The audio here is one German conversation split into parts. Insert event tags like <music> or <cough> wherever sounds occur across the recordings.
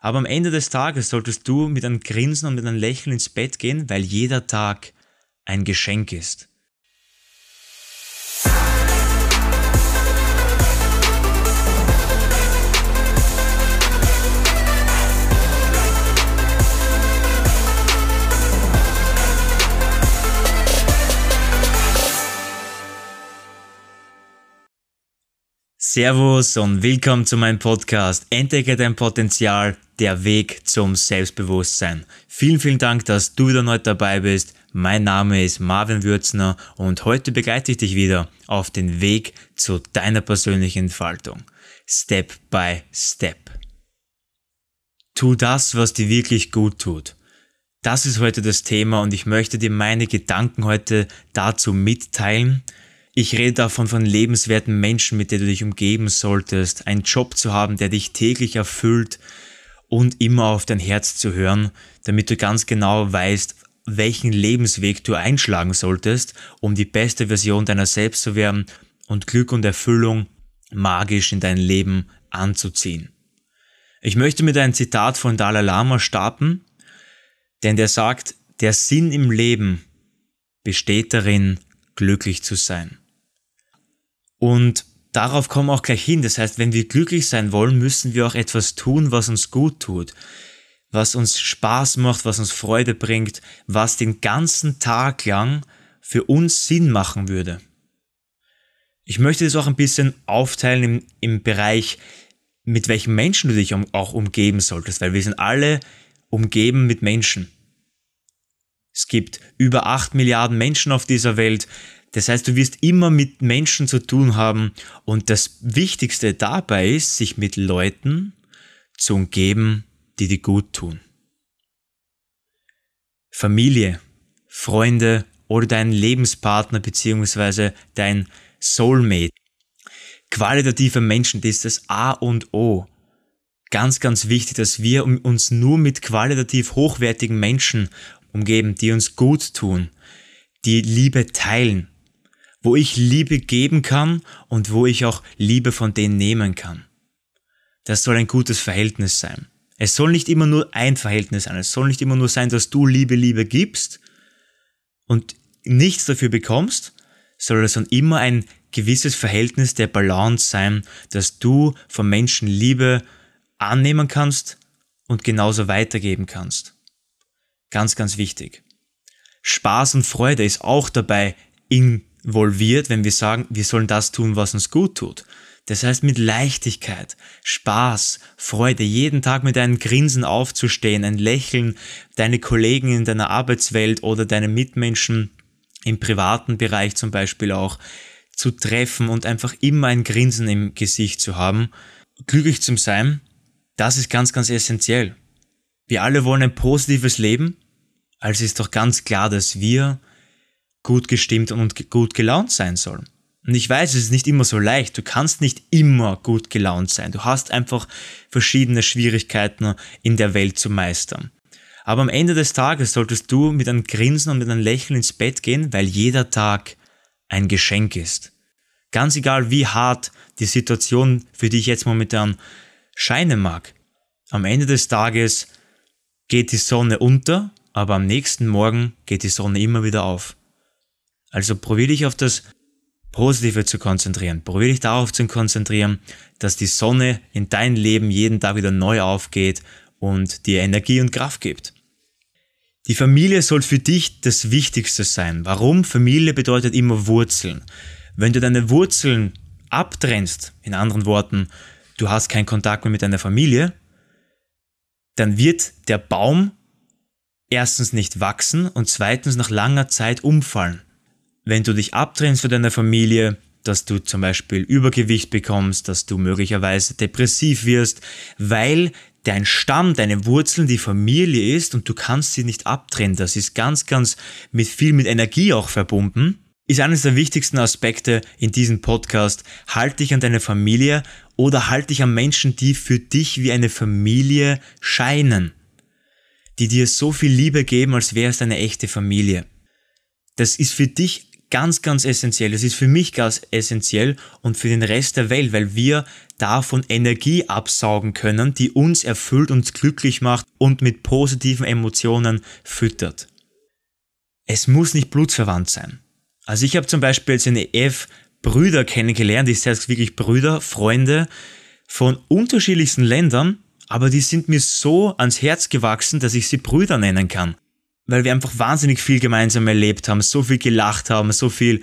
Aber am Ende des Tages solltest du mit einem Grinsen und mit einem Lächeln ins Bett gehen, weil jeder Tag ein Geschenk ist. Servus und willkommen zu meinem Podcast Entdecke dein Potenzial, der Weg zum Selbstbewusstsein. Vielen, vielen Dank, dass du wieder heute dabei bist. Mein Name ist Marvin Würzner und heute begleite ich dich wieder auf den Weg zu deiner persönlichen Entfaltung. Step by Step. Tu das, was dir wirklich gut tut. Das ist heute das Thema und ich möchte dir meine Gedanken heute dazu mitteilen, ich rede davon von lebenswerten Menschen, mit denen du dich umgeben solltest, einen Job zu haben, der dich täglich erfüllt und immer auf dein Herz zu hören, damit du ganz genau weißt, welchen Lebensweg du einschlagen solltest, um die beste Version deiner selbst zu werden und Glück und Erfüllung magisch in dein Leben anzuziehen. Ich möchte mit einem Zitat von Dalai Lama starten, denn der sagt, der Sinn im Leben besteht darin, glücklich zu sein. Und darauf kommen wir auch gleich hin. Das heißt, wenn wir glücklich sein wollen, müssen wir auch etwas tun, was uns gut tut, was uns Spaß macht, was uns Freude bringt, was den ganzen Tag lang für uns Sinn machen würde. Ich möchte das auch ein bisschen aufteilen im, im Bereich, mit welchen Menschen du dich auch umgeben solltest, weil wir sind alle umgeben mit Menschen. Gibt über acht Milliarden Menschen auf dieser Welt. Das heißt, du wirst immer mit Menschen zu tun haben und das Wichtigste dabei ist, sich mit Leuten zu umgeben, die dir gut tun. Familie, Freunde oder dein Lebenspartner beziehungsweise dein Soulmate. Qualitative Menschen, das ist das A und O. Ganz, ganz wichtig, dass wir uns nur mit qualitativ hochwertigen Menschen umgeben, die uns gut tun, die Liebe teilen, wo ich Liebe geben kann und wo ich auch Liebe von denen nehmen kann. Das soll ein gutes Verhältnis sein. Es soll nicht immer nur ein Verhältnis sein. Es soll nicht immer nur sein, dass du Liebe, Liebe gibst und nichts dafür bekommst, sondern es soll immer ein gewisses Verhältnis der Balance sein, dass du von Menschen Liebe annehmen kannst und genauso weitergeben kannst. Ganz, ganz wichtig. Spaß und Freude ist auch dabei in involviert, wenn wir sagen, wir sollen das tun, was uns gut tut. Das heißt, mit Leichtigkeit, Spaß, Freude, jeden Tag mit einem Grinsen aufzustehen, ein Lächeln, deine Kollegen in deiner Arbeitswelt oder deine Mitmenschen im privaten Bereich zum Beispiel auch zu treffen und einfach immer ein Grinsen im Gesicht zu haben, glücklich zu sein, das ist ganz, ganz essentiell. Wir alle wollen ein positives Leben, also ist doch ganz klar, dass wir gut gestimmt und gut gelaunt sein soll. Und ich weiß, es ist nicht immer so leicht. Du kannst nicht immer gut gelaunt sein. Du hast einfach verschiedene Schwierigkeiten in der Welt zu meistern. Aber am Ende des Tages solltest du mit einem Grinsen und mit einem Lächeln ins Bett gehen, weil jeder Tag ein Geschenk ist. Ganz egal, wie hart die Situation für dich jetzt momentan scheinen mag. Am Ende des Tages geht die Sonne unter, aber am nächsten Morgen geht die Sonne immer wieder auf. Also probier dich auf das Positive zu konzentrieren. Probier dich darauf zu konzentrieren, dass die Sonne in dein Leben jeden Tag wieder neu aufgeht und dir Energie und Kraft gibt. Die Familie soll für dich das Wichtigste sein. Warum? Familie bedeutet immer Wurzeln. Wenn du deine Wurzeln abtrennst, in anderen Worten, du hast keinen Kontakt mehr mit deiner Familie, dann wird der Baum erstens nicht wachsen und zweitens nach langer Zeit umfallen wenn du dich abtrennst von deiner Familie, dass du zum Beispiel Übergewicht bekommst, dass du möglicherweise depressiv wirst, weil dein Stamm, deine Wurzeln die Familie ist und du kannst sie nicht abtrennen. Das ist ganz, ganz mit viel mit Energie auch verbunden. Ist eines der wichtigsten Aspekte in diesem Podcast. Halt dich an deine Familie oder halt dich an Menschen, die für dich wie eine Familie scheinen. Die dir so viel Liebe geben, als wäre es deine echte Familie. Das ist für dich ganz, ganz essentiell. Das ist für mich ganz essentiell und für den Rest der Welt, weil wir davon Energie absaugen können, die uns erfüllt, uns glücklich macht und mit positiven Emotionen füttert. Es muss nicht blutsverwandt sein. Also ich habe zum Beispiel jetzt in EF Brüder kennengelernt, ich sage wirklich Brüder, Freunde von unterschiedlichsten Ländern, aber die sind mir so ans Herz gewachsen, dass ich sie Brüder nennen kann weil wir einfach wahnsinnig viel gemeinsam erlebt haben, so viel gelacht haben, so viel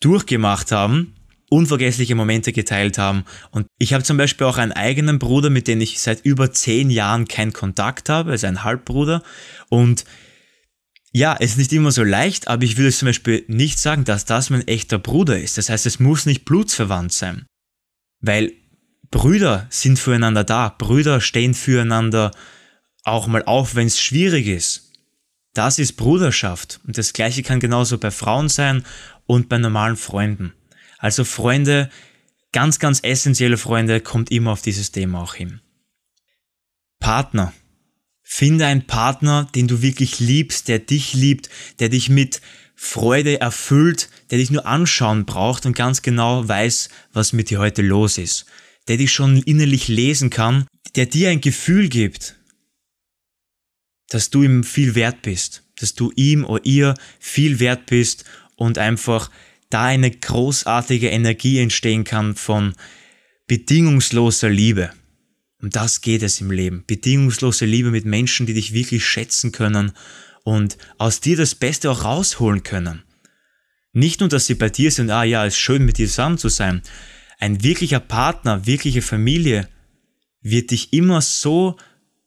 durchgemacht haben, unvergessliche Momente geteilt haben. Und ich habe zum Beispiel auch einen eigenen Bruder, mit dem ich seit über zehn Jahren keinen Kontakt habe, also ein Halbbruder. Und ja, es ist nicht immer so leicht, aber ich würde zum Beispiel nicht sagen, dass das mein echter Bruder ist. Das heißt, es muss nicht blutsverwandt sein. Weil Brüder sind füreinander da. Brüder stehen füreinander auch mal auf, wenn es schwierig ist. Das ist Bruderschaft. Und das gleiche kann genauso bei Frauen sein und bei normalen Freunden. Also Freunde, ganz, ganz essentielle Freunde, kommt immer auf dieses Thema auch hin. Partner. Finde einen Partner, den du wirklich liebst, der dich liebt, der dich mit Freude erfüllt, der dich nur anschauen braucht und ganz genau weiß, was mit dir heute los ist. Der dich schon innerlich lesen kann, der dir ein Gefühl gibt, dass du ihm viel wert bist, dass du ihm oder ihr viel wert bist und einfach da eine großartige Energie entstehen kann von bedingungsloser Liebe. Um das geht es im Leben. Bedingungslose Liebe mit Menschen, die dich wirklich schätzen können und aus dir das Beste auch rausholen können. Nicht nur, dass sie bei dir sind, ah ja, es ist schön mit dir zusammen zu sein. Ein wirklicher Partner, wirkliche Familie wird dich immer so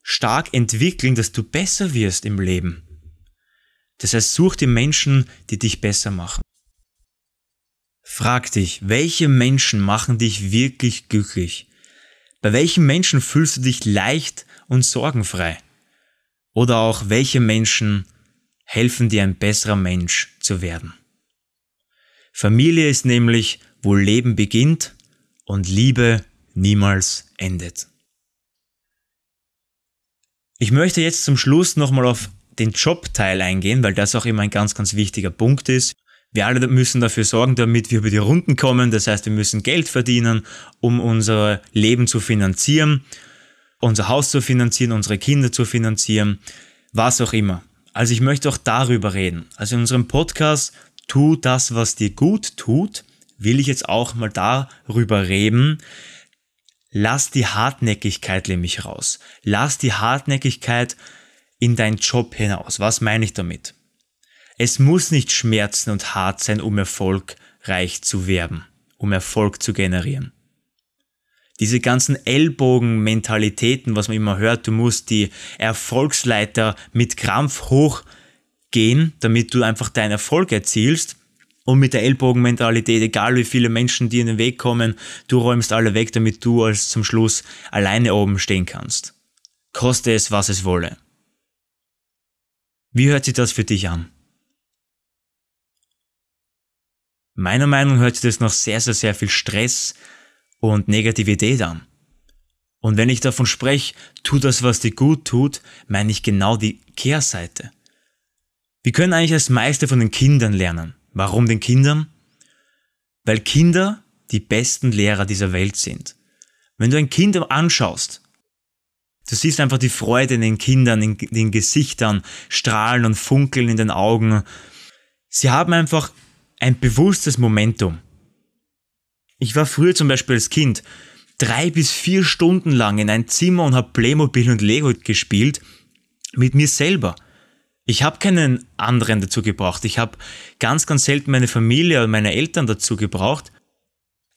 stark entwickeln, dass du besser wirst im Leben. Das heißt, such die Menschen, die dich besser machen. Frag dich, welche Menschen machen dich wirklich glücklich? Bei welchen Menschen fühlst du dich leicht und sorgenfrei? Oder auch welche Menschen helfen dir ein besserer Mensch zu werden? Familie ist nämlich, wo Leben beginnt und Liebe niemals endet. Ich möchte jetzt zum Schluss nochmal auf den Jobteil eingehen, weil das auch immer ein ganz, ganz wichtiger Punkt ist. Wir alle müssen dafür sorgen, damit wir über die Runden kommen. Das heißt, wir müssen Geld verdienen, um unser Leben zu finanzieren, unser Haus zu finanzieren, unsere Kinder zu finanzieren, was auch immer. Also ich möchte auch darüber reden. Also in unserem Podcast Tu das, was dir gut tut, will ich jetzt auch mal darüber reden, Lass die Hartnäckigkeit nämlich raus. Lass die Hartnäckigkeit in deinen Job hinaus. Was meine ich damit? Es muss nicht schmerzen und hart sein, um erfolgreich zu werden, um Erfolg zu generieren. Diese ganzen Ellbogen-Mentalitäten, was man immer hört, du musst die Erfolgsleiter mit Krampf hochgehen, damit du einfach deinen Erfolg erzielst, und mit der Ellbogenmentalität, egal wie viele Menschen dir in den Weg kommen, du räumst alle weg, damit du als zum Schluss alleine oben stehen kannst. Koste es, was es wolle. Wie hört sich das für dich an? Meiner Meinung nach hört sich das noch sehr, sehr, sehr viel Stress und Negativität an. Und wenn ich davon spreche, tu das, was dir gut tut, meine ich genau die Kehrseite. Wir können eigentlich als Meister von den Kindern lernen. Warum den Kindern? Weil Kinder die besten Lehrer dieser Welt sind. Wenn du ein Kind anschaust, du siehst einfach die Freude in den Kindern, in den Gesichtern, strahlen und funkeln in den Augen. Sie haben einfach ein bewusstes Momentum. Ich war früher zum Beispiel als Kind drei bis vier Stunden lang in ein Zimmer und habe Playmobil und Lego gespielt mit mir selber. Ich habe keinen anderen dazu gebraucht. Ich habe ganz, ganz selten meine Familie oder meine Eltern dazu gebraucht.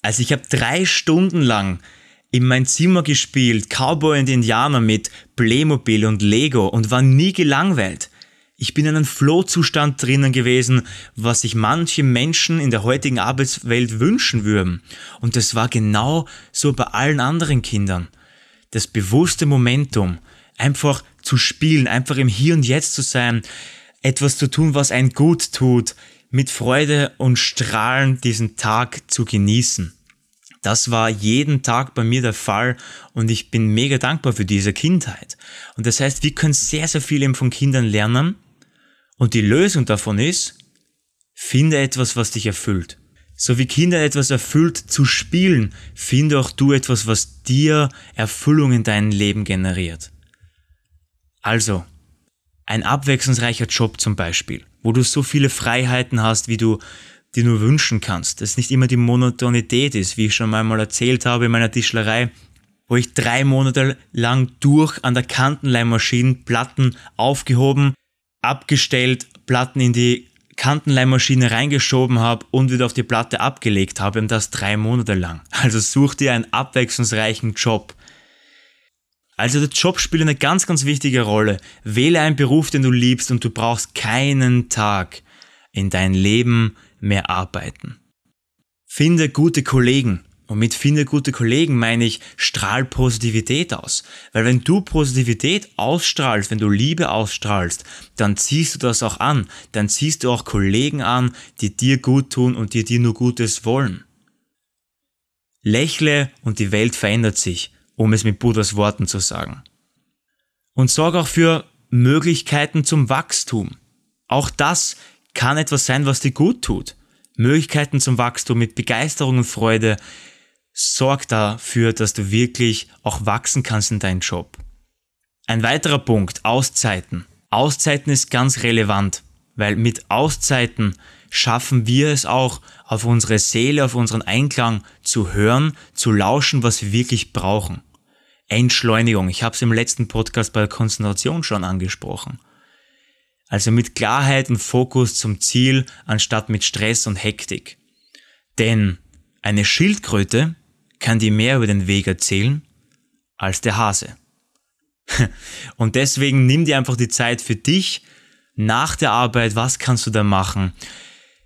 Also ich habe drei Stunden lang in mein Zimmer gespielt, Cowboy und Indianer mit Playmobil und Lego und war nie gelangweilt. Ich bin in einem Flow-Zustand drinnen gewesen, was sich manche Menschen in der heutigen Arbeitswelt wünschen würden. Und das war genau so bei allen anderen Kindern. Das bewusste Momentum, einfach zu spielen, einfach im Hier und Jetzt zu sein, etwas zu tun, was einen gut tut, mit Freude und Strahlen diesen Tag zu genießen. Das war jeden Tag bei mir der Fall und ich bin mega dankbar für diese Kindheit. Und das heißt, wir können sehr, sehr viel eben von Kindern lernen und die Lösung davon ist, Finde etwas, was dich erfüllt. So wie Kinder etwas erfüllt zu spielen, finde auch du etwas, was dir Erfüllung in deinem Leben generiert. Also, ein abwechslungsreicher Job zum Beispiel, wo du so viele Freiheiten hast, wie du dir nur wünschen kannst. Dass nicht immer die Monotonität ist, wie ich schon einmal erzählt habe in meiner Tischlerei, wo ich drei Monate lang durch an der Kantenleimmaschine Platten aufgehoben, abgestellt, Platten in die Kantenleimmaschine reingeschoben habe und wieder auf die Platte abgelegt habe und das drei Monate lang. <laughs> Also such dir einen abwechslungsreichen Job. Also der Job spielt eine ganz, ganz wichtige Rolle. Wähle einen Beruf, den du liebst und du brauchst keinen Tag in dein Leben mehr arbeiten. Finde gute Kollegen. Und mit finde gute Kollegen meine ich, strahl Positivität aus. Weil wenn du Positivität ausstrahlst, wenn du Liebe ausstrahlst, dann ziehst du das auch an. Dann ziehst du auch Kollegen an, die dir gut tun und die dir nur Gutes wollen. Lächle und die Welt verändert sich, um es mit Buddhas Worten zu sagen. Und sorg auch für Möglichkeiten zum Wachstum. Auch das kann etwas sein, was dir gut tut. Möglichkeiten zum Wachstum mit Begeisterung und Freude sorg dafür, dass du wirklich auch wachsen kannst in deinem Job. Ein weiterer Punkt, Auszeiten. Auszeiten ist ganz relevant, weil mit Auszeiten schaffen wir es auch, auf unsere Seele, auf unseren Einklang zu hören, zu lauschen, was wir wirklich brauchen. Entschleunigung, ich habe es im letzten Podcast bei der Konzentration schon angesprochen. Also mit Klarheit und Fokus zum Ziel, anstatt mit Stress und Hektik. Denn eine Schildkröte kann dir mehr über den Weg erzählen als der Hase. <laughs> Und deswegen nimm dir einfach die Zeit für dich nach der Arbeit. Was kannst du da machen?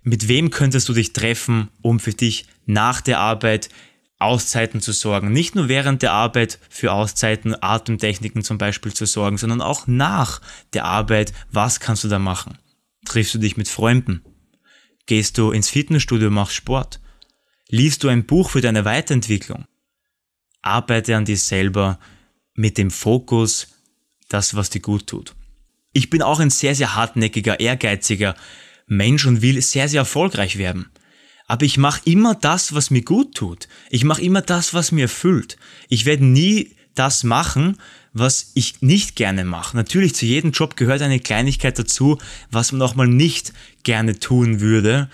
Mit wem könntest du dich treffen, um für dich nach der Arbeit Auszeiten zu sorgen? Nicht nur während der Arbeit für Auszeiten, Atemtechniken zum Beispiel zu sorgen, sondern auch nach der Arbeit. Was kannst du da machen? Triffst du dich mit Freunden? Gehst du ins Fitnessstudio, machst Sport? Liest du ein Buch für deine Weiterentwicklung? Arbeite an dir selber mit dem Fokus, das, was dir gut tut. Ich bin auch ein sehr, sehr hartnäckiger, ehrgeiziger Mensch und will sehr, sehr erfolgreich werden. Aber ich mache immer das, was mir gut tut. Ich mache immer das, was mir erfüllt. Ich werde nie das machen, was ich nicht gerne mache. Natürlich, zu jedem Job gehört eine Kleinigkeit dazu, was man auch mal nicht gerne tun würde.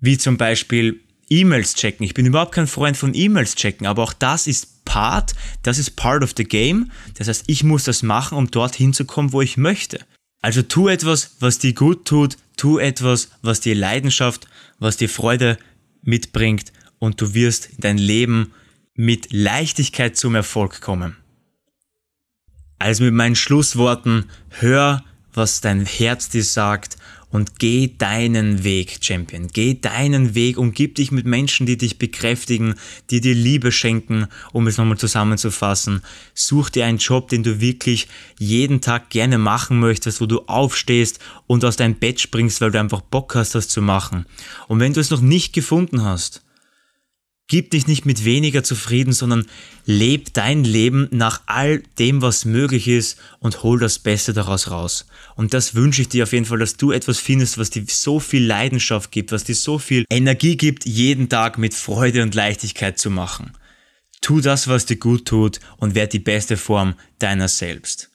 Wie zum Beispiel E-Mails checken. Ich bin überhaupt kein Freund von E-Mails checken, aber auch das ist Part, das ist part of the game. Das heißt, ich muss das machen, um dorthin zu kommen, wo ich möchte. Also tu etwas, was dir gut tut, tu etwas, was dir Leidenschaft, was dir Freude mitbringt und du wirst in dein Leben mit Leichtigkeit zum Erfolg kommen. Also mit meinen Schlussworten, hör, was dein Herz dir sagt und geh deinen Weg, Champion. Geh deinen Weg, umgib dich mit Menschen, die dich bekräftigen, die dir Liebe schenken, um es nochmal zusammenzufassen. Such dir einen Job, den du wirklich jeden Tag gerne machen möchtest, wo du aufstehst und aus deinem Bett springst, weil du einfach Bock hast, das zu machen. Und wenn du es noch nicht gefunden hast, Gib dich nicht mit weniger zufrieden, sondern leb dein Leben nach all dem, was möglich ist und hol das Beste daraus raus. Und das wünsche ich dir auf jeden Fall, dass du etwas findest, was dir so viel Leidenschaft gibt, was dir so viel Energie gibt, jeden Tag mit Freude und Leichtigkeit zu machen. Tu das, was dir gut tut und werd die beste Form deiner selbst.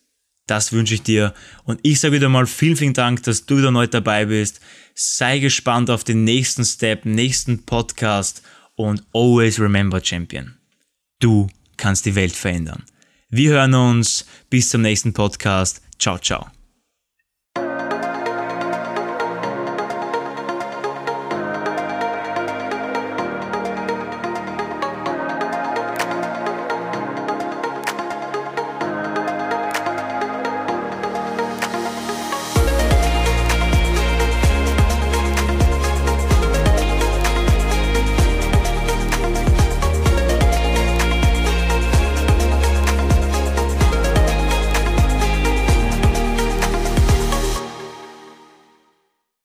Das wünsche ich dir. Und ich sage wieder mal vielen, vielen Dank, dass du wieder neu dabei bist. Sei gespannt auf den nächsten Step, nächsten Podcast und always remember Champion. Du kannst die Welt verändern. Wir hören uns. Bis zum nächsten Podcast. Ciao, ciao.